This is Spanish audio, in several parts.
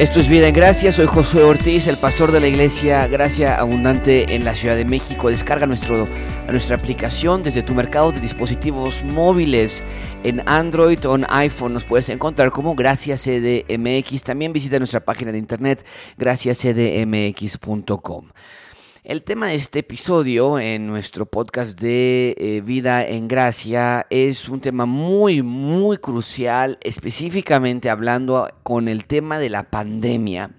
Esto es Vida en Gracia, soy Josué Ortiz, el pastor de la iglesia Gracia Abundante en la Ciudad de México. Descarga nuestro, nuestra aplicación desde tu mercado de dispositivos móviles en Android o en iPhone. Nos puedes encontrar como Gracia CDMX. También visita nuestra página de internet graciacdmx.com. El tema de este episodio en nuestro podcast de eh, Vida en Gracia es un tema muy, muy crucial, específicamente hablando con el tema de la pandemia.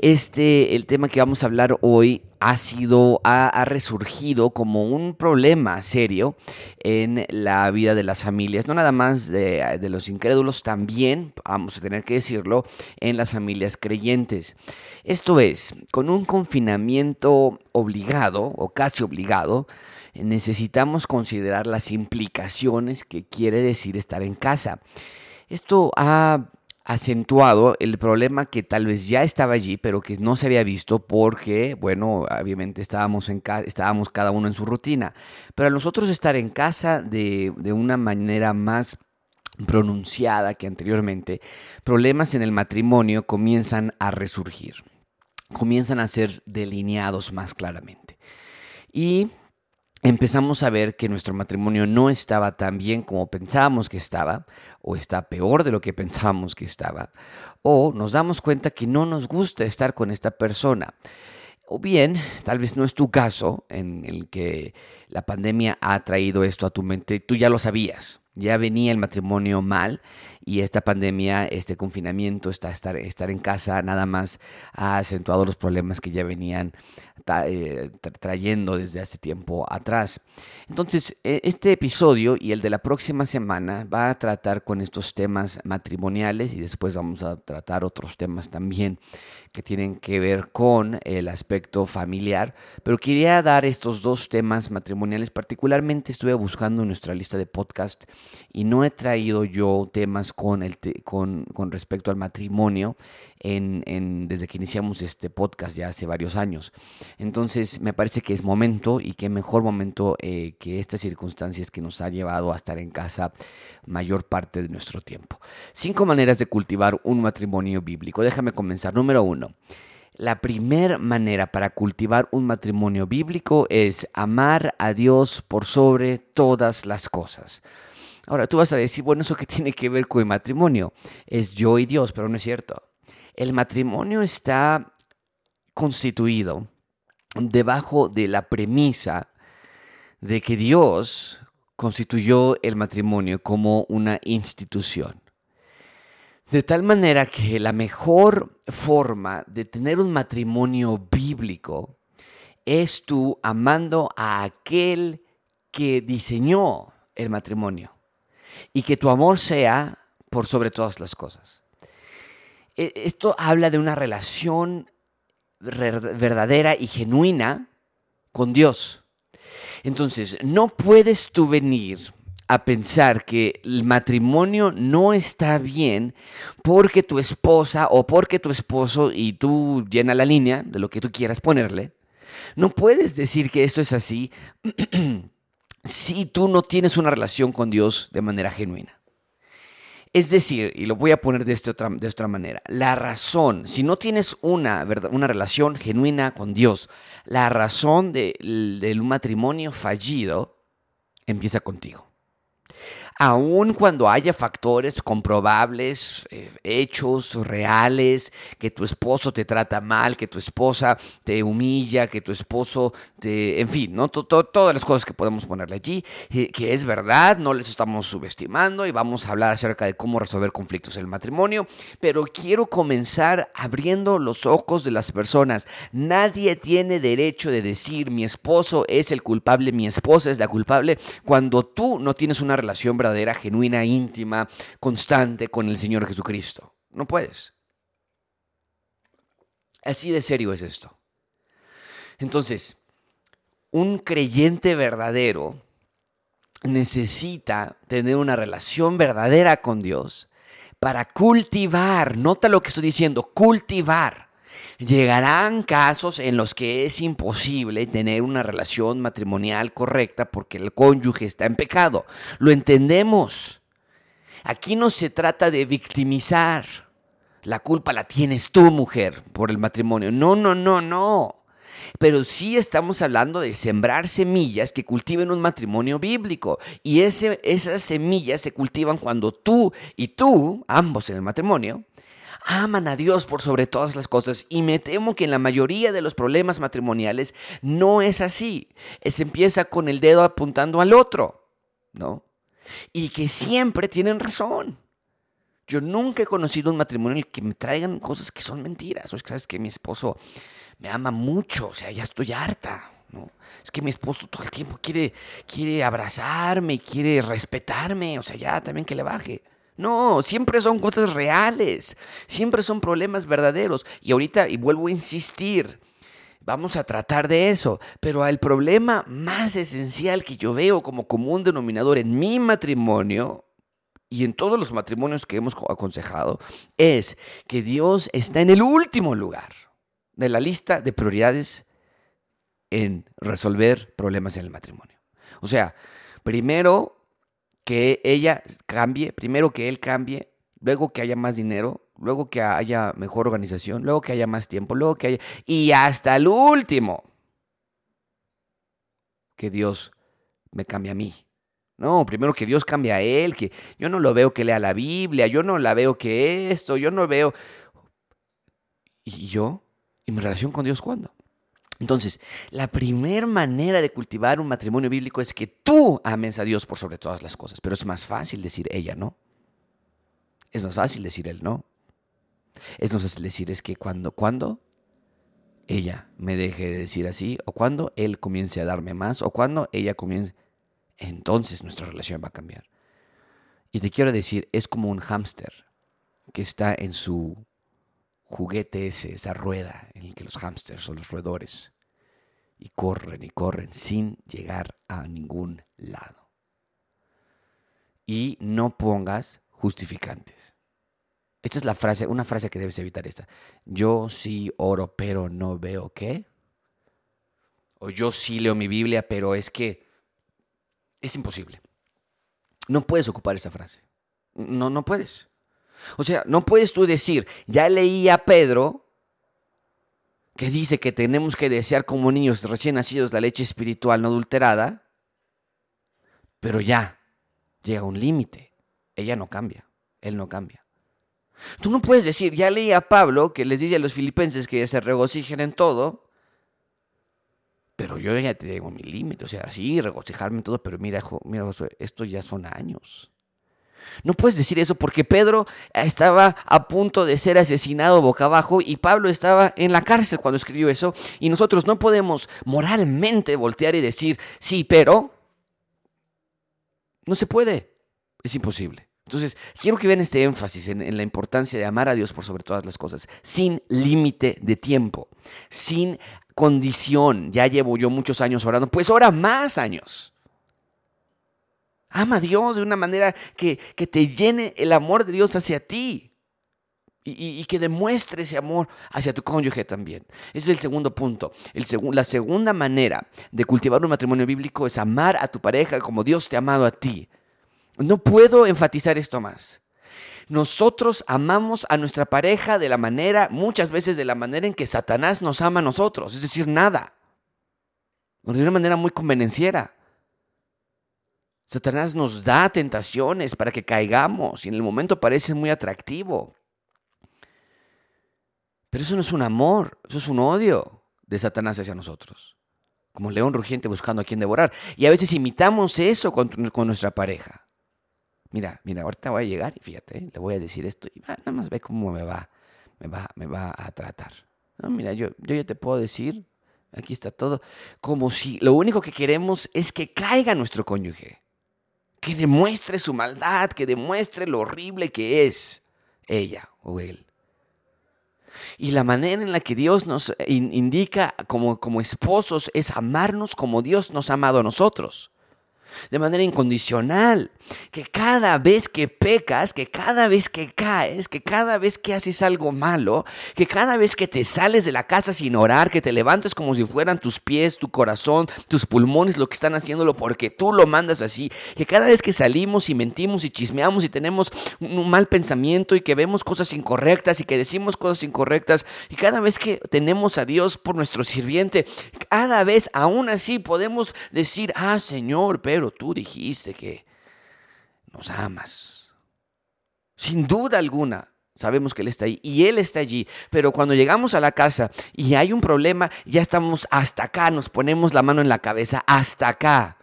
Este, el tema que vamos a hablar hoy ha sido, ha, resurgido como un problema serio en la vida de las familias, no nada más de, de los incrédulos, también, vamos a tener que decirlo, en las familias creyentes. Esto es, con un confinamiento obligado o casi obligado, necesitamos considerar las implicaciones que quiere decir estar en casa. Esto ha acentuado el problema que tal vez ya estaba allí, pero que no se había visto porque, bueno, obviamente estábamos, en estábamos cada uno en su rutina. Pero a nosotros estar en casa de, de una manera más pronunciada que anteriormente, problemas en el matrimonio comienzan a resurgir comienzan a ser delineados más claramente. Y empezamos a ver que nuestro matrimonio no estaba tan bien como pensábamos que estaba, o está peor de lo que pensábamos que estaba, o nos damos cuenta que no nos gusta estar con esta persona. O bien, tal vez no es tu caso en el que la pandemia ha traído esto a tu mente, tú ya lo sabías, ya venía el matrimonio mal y esta pandemia, este confinamiento, esta, estar, estar en casa nada más ha acentuado los problemas que ya venían trayendo desde hace tiempo atrás. Entonces, e, este episodio y el de la próxima semana va a tratar con estos temas matrimoniales y después vamos a tratar otros temas también que tienen que ver con el aspecto familiar. Pero quería dar estos dos temas matrimoniales. Particularmente estuve buscando en nuestra lista de podcast y no he traído yo temas con, el con, con respecto al matrimonio en, desde que iniciamos este podcast ya hace varios años. Entonces me parece que es momento y qué mejor momento eh, que estas circunstancias que nos ha llevado a estar en casa mayor parte de nuestro tiempo. Cinco maneras de cultivar un matrimonio bíblico. Déjame comenzar. Número uno. La primera manera para cultivar un matrimonio bíblico es amar a Dios por sobre todas las cosas. Ahora tú vas a decir, bueno, ¿eso qué tiene que ver con el matrimonio? Es yo y Dios, pero no es cierto. El matrimonio está constituido debajo de la premisa de que Dios constituyó el matrimonio como una institución. De tal manera que la mejor forma de tener un matrimonio bíblico es tú amando a aquel que diseñó el matrimonio y que tu amor sea por sobre todas las cosas. E, esto habla de una relación verdadera y genuina con Dios. Entonces, no puedes tú venir a pensar que el matrimonio no está bien porque tu esposa o porque tu esposo y tú llena la línea de lo que tú quieras ponerle. No puedes decir que esto es así si tú no tienes una relación con Dios de manera genuina. Es decir, y lo voy a poner de, este otra, de otra manera, la razón, si no tienes una, una relación genuina con Dios, la razón de, del matrimonio fallido empieza contigo aun cuando haya factores comprobables, eh, hechos reales, que tu esposo te trata mal, que tu esposa te humilla, que tu esposo te, en fin, ¿no? todas las cosas que podemos ponerle allí, eh, que es verdad, no les estamos subestimando y vamos a hablar acerca de cómo resolver conflictos en el matrimonio, pero quiero comenzar abriendo los ojos de las personas. Nadie tiene derecho de decir mi esposo es el culpable, mi esposa es la culpable, cuando tú no tienes una relación verdadera verdadera, genuina, íntima, constante con el Señor Jesucristo. No puedes. Así de serio es esto. Entonces, un creyente verdadero necesita tener una relación verdadera con Dios para cultivar, nota lo que estoy diciendo, cultivar Llegarán casos en los que es imposible tener una relación matrimonial correcta porque el cónyuge está en pecado. Lo entendemos. Aquí no se trata de victimizar. La culpa la tienes tú, mujer, por el matrimonio. No, no, no, no. Pero sí estamos hablando de sembrar semillas que cultiven un matrimonio bíblico. Y ese, esas semillas se cultivan cuando tú y tú, ambos en el matrimonio, aman a Dios por sobre todas las cosas y me temo que en la mayoría de los problemas matrimoniales no es así. Se empieza con el dedo apuntando al otro, ¿no? Y que siempre tienen razón. Yo nunca he conocido un matrimonio en el que me traigan cosas que son mentiras. O es que sabes que mi esposo me ama mucho, o sea, ya estoy harta. ¿no? Es que mi esposo todo el tiempo quiere, quiere abrazarme, quiere respetarme, o sea, ya también que le baje. No, siempre son cosas reales, siempre son problemas verdaderos. Y ahorita, y vuelvo a insistir, vamos a tratar de eso, pero el problema más esencial que yo veo como común denominador en mi matrimonio y en todos los matrimonios que hemos aconsejado es que Dios está en el último lugar de la lista de prioridades en resolver problemas en el matrimonio. O sea, primero que ella cambie, primero que él cambie, luego que haya más dinero, luego que haya mejor organización, luego que haya más tiempo, luego que haya... Y hasta el último, que Dios me cambie a mí. No, primero que Dios cambie a él, que yo no lo veo que lea la Biblia, yo no la veo que esto, yo no veo... ¿Y yo? ¿Y mi relación con Dios cuándo? Entonces, la primera manera de cultivar un matrimonio bíblico es que tú ames a Dios por sobre todas las cosas. Pero es más fácil decir ella, ¿no? Es más fácil decir él, ¿no? Es más fácil decir es que cuando, cuando ella me deje de decir así, o cuando él comience a darme más, o cuando ella comience, entonces nuestra relación va a cambiar. Y te quiero decir, es como un hámster que está en su juguete ese, esa rueda en el que los hámsters son los roedores y corren y corren sin llegar a ningún lado. Y no pongas justificantes. Esta es la frase, una frase que debes evitar esta. Yo sí oro, pero no veo qué. O yo sí leo mi Biblia, pero es que es imposible. No puedes ocupar esa frase. No, no puedes. O sea, no puedes tú decir, ya leí a Pedro que dice que tenemos que desear como niños recién nacidos la leche espiritual no adulterada, pero ya llega un límite. Ella no cambia, él no cambia. Tú no puedes decir, ya leí a Pablo que les dice a los filipenses que se regocijen en todo, pero yo ya tengo mi límite, o sea, sí, regocijarme en todo, pero mira, mira, esto ya son años. No puedes decir eso porque Pedro estaba a punto de ser asesinado boca abajo y Pablo estaba en la cárcel cuando escribió eso y nosotros no podemos moralmente voltear y decir, sí, pero no se puede, es imposible. Entonces, quiero que vean este énfasis en, la importancia de amar a Dios por sobre todas las cosas, sin límite de tiempo, sin condición. Ya llevo yo muchos años orando, pues ahora más años. Ama a Dios de una manera que, te llene el amor de Dios hacia ti. Y, que demuestre ese amor hacia tu cónyuge también. Ese es el segundo punto. El la segunda manera de cultivar un matrimonio bíblico es amar a tu pareja como Dios te ha amado a ti. No puedo enfatizar esto más. Nosotros amamos a nuestra pareja de la manera, muchas veces de la manera en que Satanás nos ama a nosotros, es decir, nada. De una manera muy convenenciera. Satanás nos da tentaciones para que caigamos y en el momento parece muy atractivo. Pero eso no es un amor, eso es un odio de Satanás hacia nosotros. Como león rugiente buscando a quien devorar. Y a veces imitamos eso con, nuestra pareja. Mira, mira, ahorita voy a llegar y fíjate, le voy a decir esto y nada más ve cómo me va, me va, me va a tratar. No, mira, yo, yo ya te puedo decir, aquí está todo, como si lo único que queremos es que caiga nuestro cónyuge que demuestre su maldad, que demuestre lo horrible que es ella o él. Y la manera en la que Dios nos indica como, como esposos es amarnos como Dios nos ha amado a nosotros. de manera incondicional. Que cada vez que pecas, que cada vez que caes, que cada vez que haces algo malo, que cada vez que te sales de la casa sin orar, que te levantes como si fueran tus pies, tu corazón, tus pulmones lo que están haciéndolo porque tú lo mandas así. Que cada vez que salimos y mentimos y chismeamos y tenemos un mal pensamiento y que vemos cosas incorrectas y que decimos cosas incorrectas y cada vez que tenemos a Dios por nuestro sirviente, cada vez aún así podemos decir, ah Señor, pero tú dijiste que nos amas. Sin duda alguna, sabemos que Él está ahí y Él está allí, pero cuando llegamos a la casa y hay un problema, ya estamos hasta acá, nos ponemos la mano en la cabeza, hasta acá.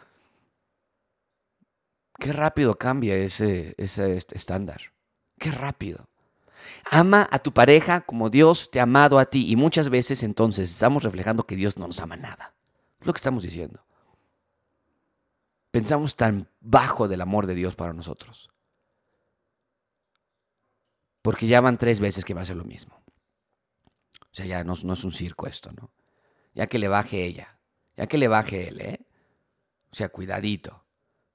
Qué rápido cambia ese, ese estándar. Qué rápido. Ama a tu pareja como Dios te ha amado a ti y muchas veces entonces estamos reflejando que Dios no nos ama nada. Es lo que estamos diciendo pensamos tan bajo del amor de Dios para nosotros. Porque ya van tres veces que va a ser lo mismo. O sea, ya no, no, es un circo esto, ¿no? Ya que le baje ella, ya que le baje él, ¿eh? O sea, cuidadito.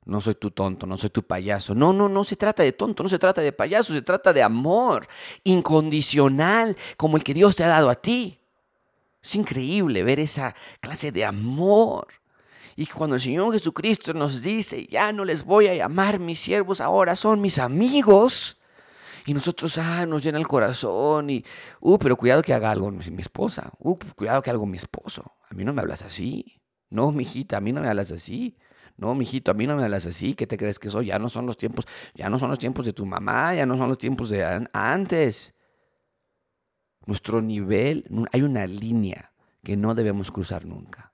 No soy tu tonto, no soy tu payaso. No, no, no se trata de tonto, no se trata de payaso, se trata de amor incondicional como el que Dios te ha dado a ti. Es increíble ver esa clase de amor. Y cuando el Señor Jesucristo nos dice, ya no les voy a llamar mis siervos, ahora son mis amigos. Y nosotros, ah, nos llena el corazón y, uh, pero cuidado que haga algo mi esposa. Uh, cuidado que haga algo mi esposo. A mí no me hablas así. No, mijita, a mí no me hablas así. No, mijito, a mí no me hablas así. ¿Qué te crees que soy? Ya no son los tiempos, ya no son los tiempos de tu mamá, ya no son los tiempos de antes. Nuestro nivel, hay una línea que no debemos cruzar nunca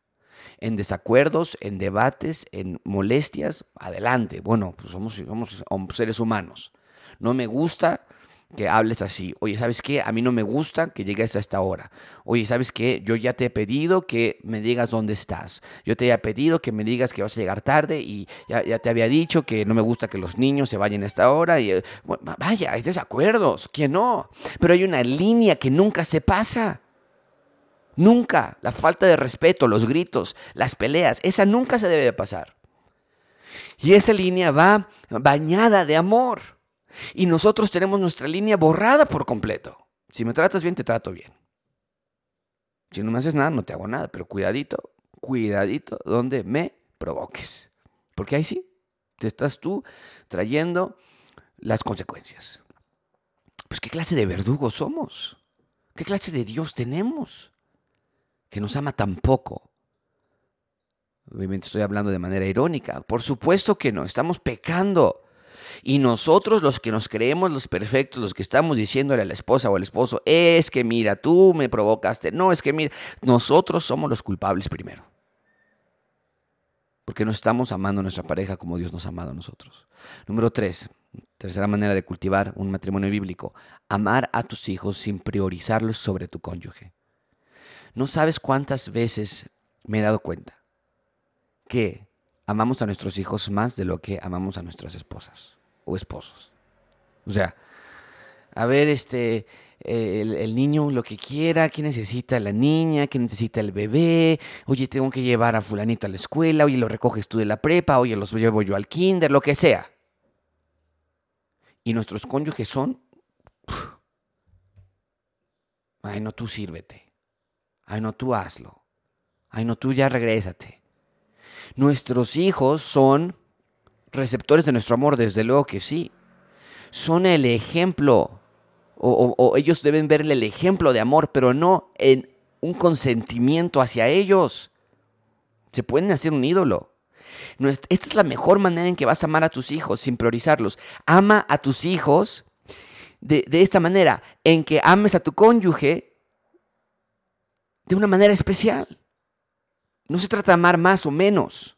en desacuerdos, en debates, en molestias, adelante. Bueno, pues somos, seres humanos. No me gusta que hables así. Oye, ¿sabes qué? A mí no me gusta que llegues a esta hora. Oye, ¿sabes qué? Yo ya te he pedido que me digas dónde estás. Yo te he pedido que me digas que vas a llegar tarde y ya, te había dicho que no me gusta que los niños se vayan a esta hora. Y, vaya, hay desacuerdos. ¿Quién no? Pero hay una línea que nunca se pasa. Nunca. La falta de respeto, los gritos, las peleas, esa nunca se debe de pasar. Y esa línea va bañada de amor. Y nosotros tenemos nuestra línea borrada por completo. Si me tratas bien, te trato bien. Si no me haces nada, no te hago nada. Pero cuidadito, cuidadito donde me provoques. Porque ahí sí, te estás tú trayendo las consecuencias. Pues qué clase de verdugos somos. ¿Qué clase de Dios tenemos? Que nos ama tan poco. Obviamente estoy hablando de manera irónica. Por supuesto que no, estamos pecando. Y nosotros los que nos creemos los perfectos, los que estamos diciéndole a la esposa o al esposo, es que mira, tú me provocaste. No, es que mira, nosotros somos los culpables primero. Porque no estamos amando a nuestra pareja como Dios nos ha amado a nosotros. Número tres, tercera manera de cultivar un matrimonio bíblico, amar a tus hijos sin priorizarlos sobre tu cónyuge. No sabes cuántas veces me he dado cuenta que amamos a nuestros hijos más de lo que amamos a nuestras esposas o esposos. O sea, a ver, este, el, niño lo que quiera, qué necesita la niña, qué necesita el bebé, oye, tengo que llevar a fulanito a la escuela, oye, lo recoges tú de la prepa, oye, los llevo yo al kinder, lo que sea. Y nuestros cónyuges son, ay, no, tú sírvete. Ay, no, tú hazlo. Ay, no, tú ya regrésate. Nuestros hijos son receptores de nuestro amor, desde luego que sí. Son el ejemplo, o, ellos deben verle el ejemplo de amor, pero no en un consentimiento hacia ellos. Se pueden hacer un ídolo. Esta es la mejor manera en que vas a amar a tus hijos sin priorizarlos. Ama a tus hijos de, de esta manera, en que ames a tu cónyuge de una manera especial. No se trata de amar más o menos.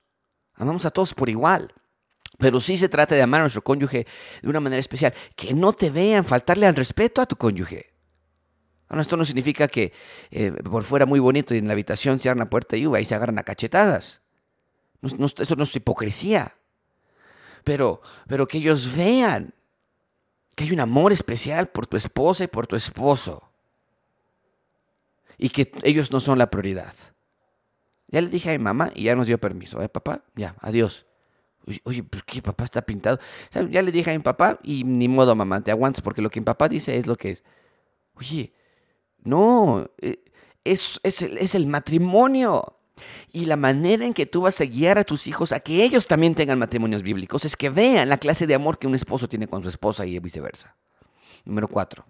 Amamos a todos por igual. Pero sí se trata de amar a nuestro cónyuge de una manera especial. Que no te vean faltarle al respeto a tu cónyuge. Ahora, esto no significa que eh, por fuera muy bonito y en la habitación cierran la puerta y, uh, ahí se agarran a cachetadas. esto no es hipocresía. Pero, pero que ellos vean que hay un amor especial por tu esposa y por tu esposo y que ellos no son la prioridad. Ya le dije a mi mamá y ya nos dio permiso. ¿Eh, papá? Ya, adiós. Oye, pues que papá está pintado. Ya le dije a mi papá y ni modo, mamá, te aguantas porque lo que mi papá dice es lo que es. Oye, no, eh, es, es, es el matrimonio. Y la manera en que tú vas a guiar a tus hijos a que ellos también tengan matrimonios bíblicos es que vean la clase de amor que un esposo tiene con su esposa y viceversa. Número cuatro.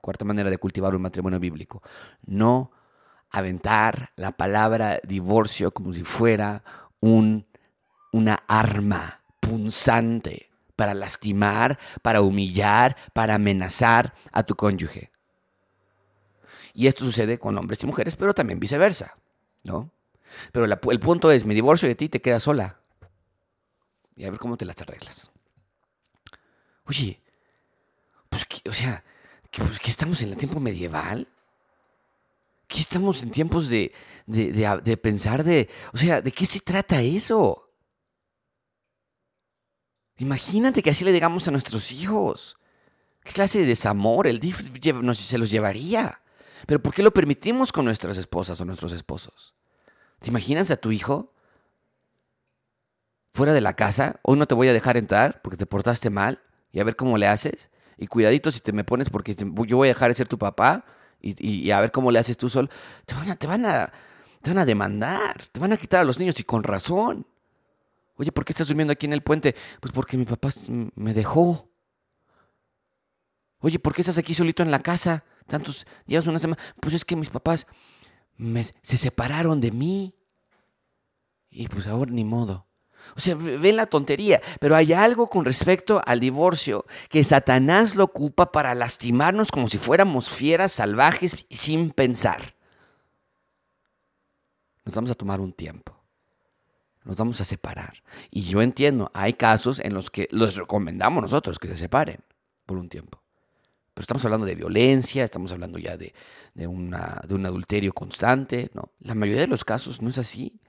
Cuarta manera de cultivar un matrimonio bíblico. No aventar la palabra divorcio como si fuera un, una arma punzante para lastimar, para humillar, para amenazar a tu cónyuge. Y esto sucede con hombres y mujeres, pero también viceversa, ¿no? Pero el punto es, mi divorcio de ti te queda sola. Y a ver cómo te las arreglas. Oye, pues, o sea, pues, que estamos en el tiempo medieval. ¿Qué estamos en tiempos de, de, pensar de, o sea, ¿de qué se trata eso? Imagínate que así le digamos a nuestros hijos. ¿Qué clase de desamor el DIF se los llevaría? Pero ¿por qué lo permitimos con nuestras esposas o nuestros esposos? ¿Te imaginas a tu hijo fuera de la casa? Hoy no te voy a dejar entrar porque te portaste mal y a ver cómo le haces. Y cuidadito si te me pones porque yo voy a dejar de ser tu papá y, a ver cómo le haces tú solo, te van, a, te, van a, te van a demandar, te van a quitar a los niños y con razón. Oye, ¿por qué estás durmiendo aquí en el puente? Pues porque mi papá me dejó. Oye, ¿por qué estás aquí solito en la casa? Tantos días, una semana. Pues es que mis papás se separaron de mí. Y pues ahora ni modo. O sea, ven la tontería, pero hay algo con respecto al divorcio que Satanás lo ocupa para lastimarnos como si fuéramos fieras salvajes sin pensar. Nos vamos a tomar un tiempo. Nos vamos a separar. Y yo entiendo, hay casos en los que los recomendamos nosotros que se separen por un tiempo. Pero estamos hablando de violencia, estamos hablando ya de, de, una, de un adulterio constante. No, la mayoría de los casos no es así.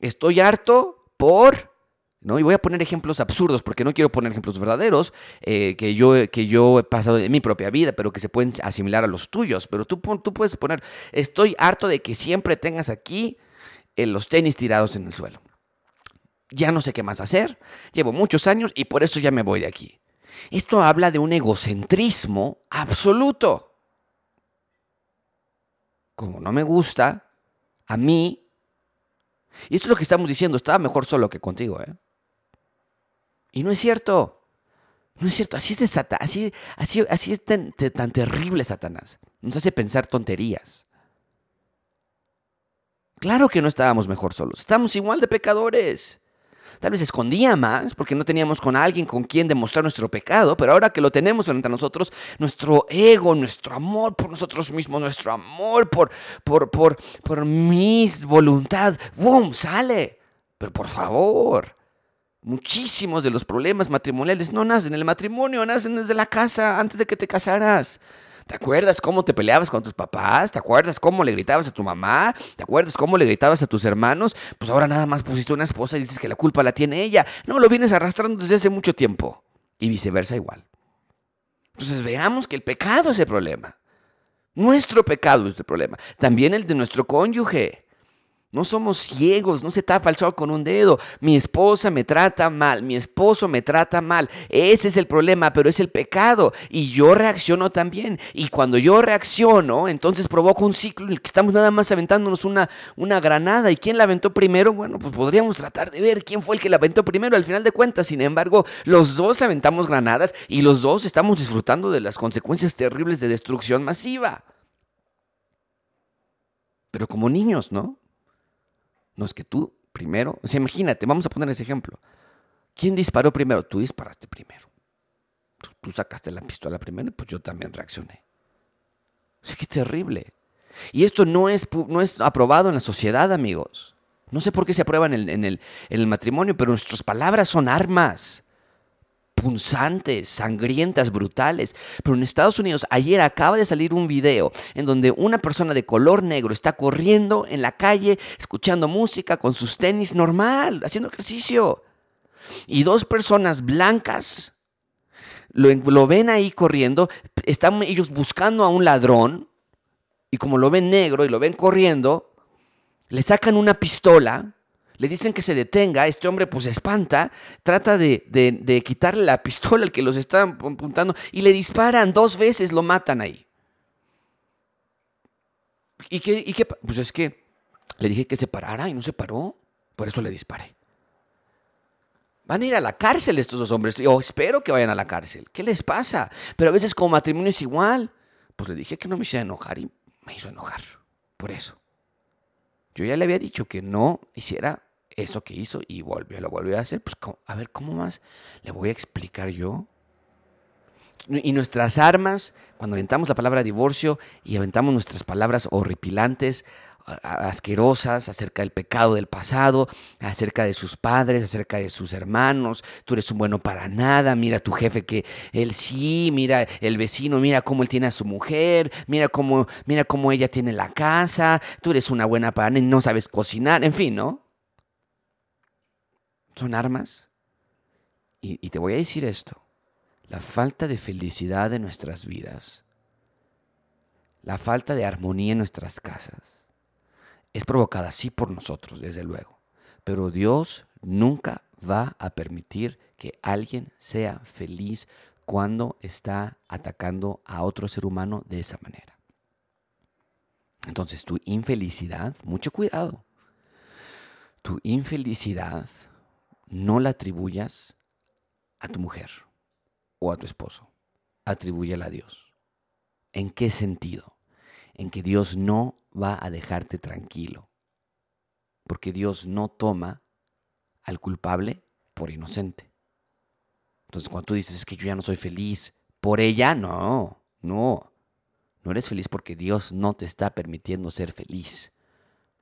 Estoy harto por... ¿no? Y voy a poner ejemplos absurdos porque no quiero poner ejemplos verdaderos eh, que, yo, que yo he pasado en mi propia vida, pero que se pueden asimilar a los tuyos. Pero tú, tú puedes poner, estoy harto de que siempre tengas aquí eh, los tenis tirados en el suelo. Ya no sé qué más hacer, llevo muchos años y por eso ya me voy de aquí. Esto habla de un egocentrismo absoluto. Como no me gusta, a mí y esto es lo que estamos diciendo, estaba mejor solo que contigo, ¿eh? Y no es cierto. No es cierto, así es, de así, así, así es tan terrible Satanás. Nos hace pensar tonterías. Claro que no estábamos mejor solos, estamos igual de pecadores. Tal vez escondía más porque no teníamos con alguien con quien demostrar nuestro pecado, pero ahora que lo tenemos frente a nosotros, nuestro ego, nuestro amor por nosotros mismos, nuestro amor por, por, por, por mi voluntad, ¡boom! sale. Pero por favor, muchísimos de los problemas matrimoniales no nacen en el matrimonio, nacen desde la casa, antes de que te casaras. ¿Te acuerdas cómo te peleabas con tus papás? ¿Te acuerdas cómo le gritabas a tu mamá? ¿Te acuerdas cómo le gritabas a tus hermanos? Pues ahora nada más pusiste una esposa y dices que la culpa la tiene ella. No, lo vienes arrastrando desde hace mucho tiempo. Y viceversa igual. Entonces veamos que el pecado es el problema. Nuestro pecado es el problema. También el de nuestro cónyuge. No somos ciegos, no se tapa el sol con un dedo. Mi esposa me trata mal, mi esposo me trata mal. Ese es el problema, pero es el pecado. Y yo reacciono también. Y cuando yo reacciono, entonces provoco un ciclo en el que estamos nada más aventándonos una, una granada. ¿Y quién la aventó primero? Bueno, pues podríamos tratar de ver quién fue el que la aventó primero al final de cuentas. Sin embargo, los dos aventamos granadas y los dos estamos disfrutando de las consecuencias terribles de destrucción masiva. Pero como niños, ¿no? No es que tú primero, o sea, imagínate, vamos a poner ese ejemplo. ¿Quién disparó primero? Tú disparaste primero. Tú, sacaste la pistola primero, pues yo también reaccioné. O sea, qué terrible. Y esto no es, no es aprobado en la sociedad, amigos. No sé por qué se aprueba en el, en el matrimonio, pero nuestras palabras son armas punzantes, sangrientas, brutales. Pero en Estados Unidos ayer acaba de salir un video en donde una persona de color negro está corriendo en la calle, escuchando música con sus tenis normal, haciendo ejercicio. Y dos personas blancas lo, lo ven ahí corriendo, están ellos buscando a un ladrón y como lo ven negro y lo ven corriendo, le sacan una pistola le dicen que se detenga, este hombre pues se espanta, trata de, quitarle la pistola al que los están apuntando y le disparan dos veces, lo matan ahí. ¿Y qué, ¿Y? Pues es que le dije que se parara y no se paró, por eso le disparé. Van a ir a la cárcel estos dos hombres. Yo espero que vayan a la cárcel. ¿Qué les pasa? Pero a veces como matrimonio es igual. Pues le dije que no me hiciera enojar y me hizo enojar. Por eso. Yo ya le había dicho que no hiciera eso que hizo y volvió, lo volvió a hacer. Pues a ver, ¿cómo más le voy a explicar yo? Y nuestras armas, cuando aventamos la palabra divorcio y aventamos nuestras palabras horripilantes, asquerosas acerca del pecado del pasado, acerca de sus padres, acerca de sus hermanos. Tú eres un bueno para nada. Mira a tu jefe que él sí, mira el vecino, mira cómo él tiene a su mujer, mira cómo, mira cómo ella tiene la casa. Tú eres una buena para nada y no sabes cocinar, en fin, ¿no? Son armas. Y, te voy a decir esto. La falta de felicidad en nuestras vidas, la falta de armonía en nuestras casas, es provocada sí por nosotros, desde luego, pero Dios nunca va a permitir que alguien sea feliz cuando está atacando a otro ser humano de esa manera. Entonces tu infelicidad, mucho cuidado, tu infelicidad no la atribuyas a tu mujer o a tu esposo, atribúyela a Dios. ¿En qué sentido? En que Dios no va a dejarte tranquilo. Porque Dios no toma al culpable por inocente. Entonces cuando tú dices es que yo ya no soy feliz por ella, no, no. No eres feliz porque Dios no te está permitiendo ser feliz.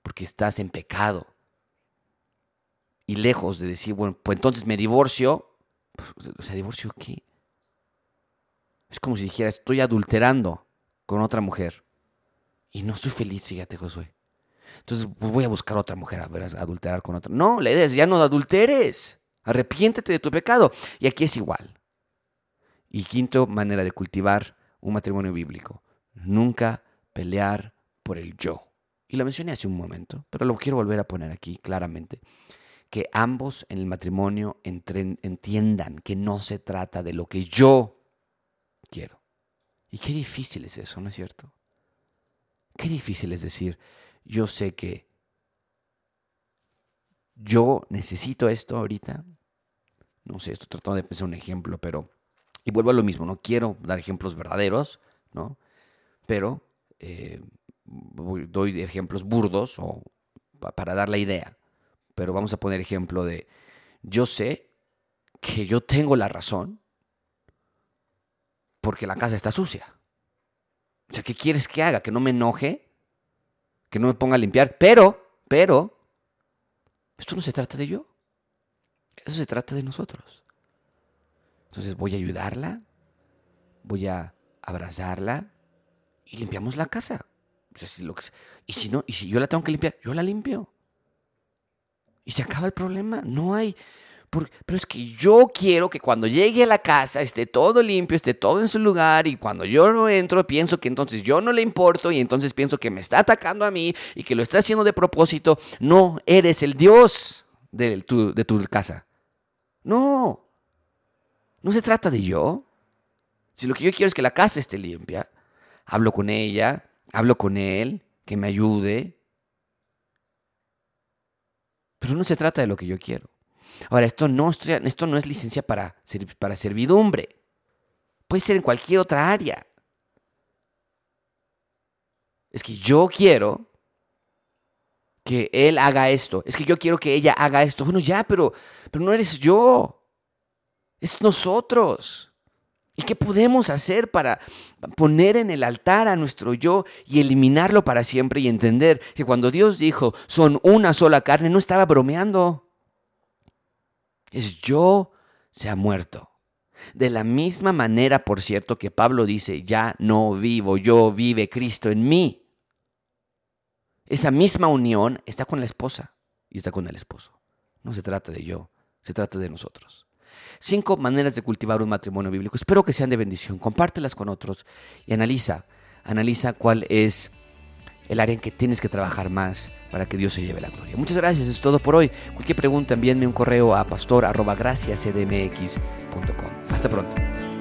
Porque estás en pecado. Y lejos de decir, bueno, pues entonces me divorcio. Pues, o sea, ¿divorcio qué? Es como si dijera, estoy adulterando con otra mujer. Y no soy feliz, fíjate, Josué. Entonces pues voy a buscar otra mujer a ver, adulterar con otra. No, la idea es ya no adulteres. Arrepiéntete de tu pecado. Y aquí es igual. Y quinto, manera de cultivar un matrimonio bíblico. Nunca pelear por el yo. Y lo mencioné hace un momento, pero lo quiero volver a poner aquí claramente. Que ambos en el matrimonio entiendan que no se trata de lo que yo quiero. Y qué difícil es eso, ¿no es cierto? Qué difícil es decir, yo sé que yo necesito esto ahorita. No sé, estoy tratando de pensar un ejemplo, pero... Y vuelvo a lo mismo, no quiero dar ejemplos verdaderos, ¿no? Pero eh, doy ejemplos burdos o para dar la idea. Pero vamos a poner ejemplo de, yo sé que yo tengo la razón porque la casa está sucia. O sea, ¿qué quieres que haga? ¿Que no me enoje? ¿Que no me ponga a limpiar? Pero, pero, esto no se trata de yo. Eso se trata de nosotros. Entonces voy a ayudarla, voy a abrazarla y limpiamos la casa. Y si no, y si yo la tengo que limpiar, yo la limpio. Y se acaba el problema. No hay, pero es que yo quiero que cuando llegue a la casa esté todo limpio, esté todo en su lugar y cuando yo no entro pienso que entonces yo no le importo y entonces pienso que me está atacando a mí y que lo está haciendo de propósito. No, eres el Dios de tu, de tu casa. No, no se trata de yo. Si lo que yo quiero es que la casa esté limpia, hablo con ella, hablo con él, que me ayude. Pero no se trata de lo que yo quiero. Ahora, esto no, esto no es licencia para, para servidumbre. Puede ser en cualquier otra área. Es que yo quiero que él haga esto. Es que yo quiero que ella haga esto. Bueno, ya, pero, pero no eres yo. Es nosotros. ¿Y qué podemos hacer para poner en el altar a nuestro yo y eliminarlo para siempre y entender que cuando Dios dijo son una sola carne, no estaba bromeando es yo se ha muerto. De la misma manera, por cierto, que Pablo dice, ya no vivo yo, vive Cristo en mí. Esa misma unión está con la esposa y está con el esposo. No se trata de yo, se trata de nosotros. Cinco maneras de cultivar un matrimonio bíblico. Espero que sean de bendición. Compártelas con otros y analiza, analiza cuál es el área en que tienes que trabajar más para que Dios se lleve la gloria. Muchas gracias, es todo por hoy. Cualquier pregunta, envíenme un correo a pastor.graciascdmx.com. Hasta pronto.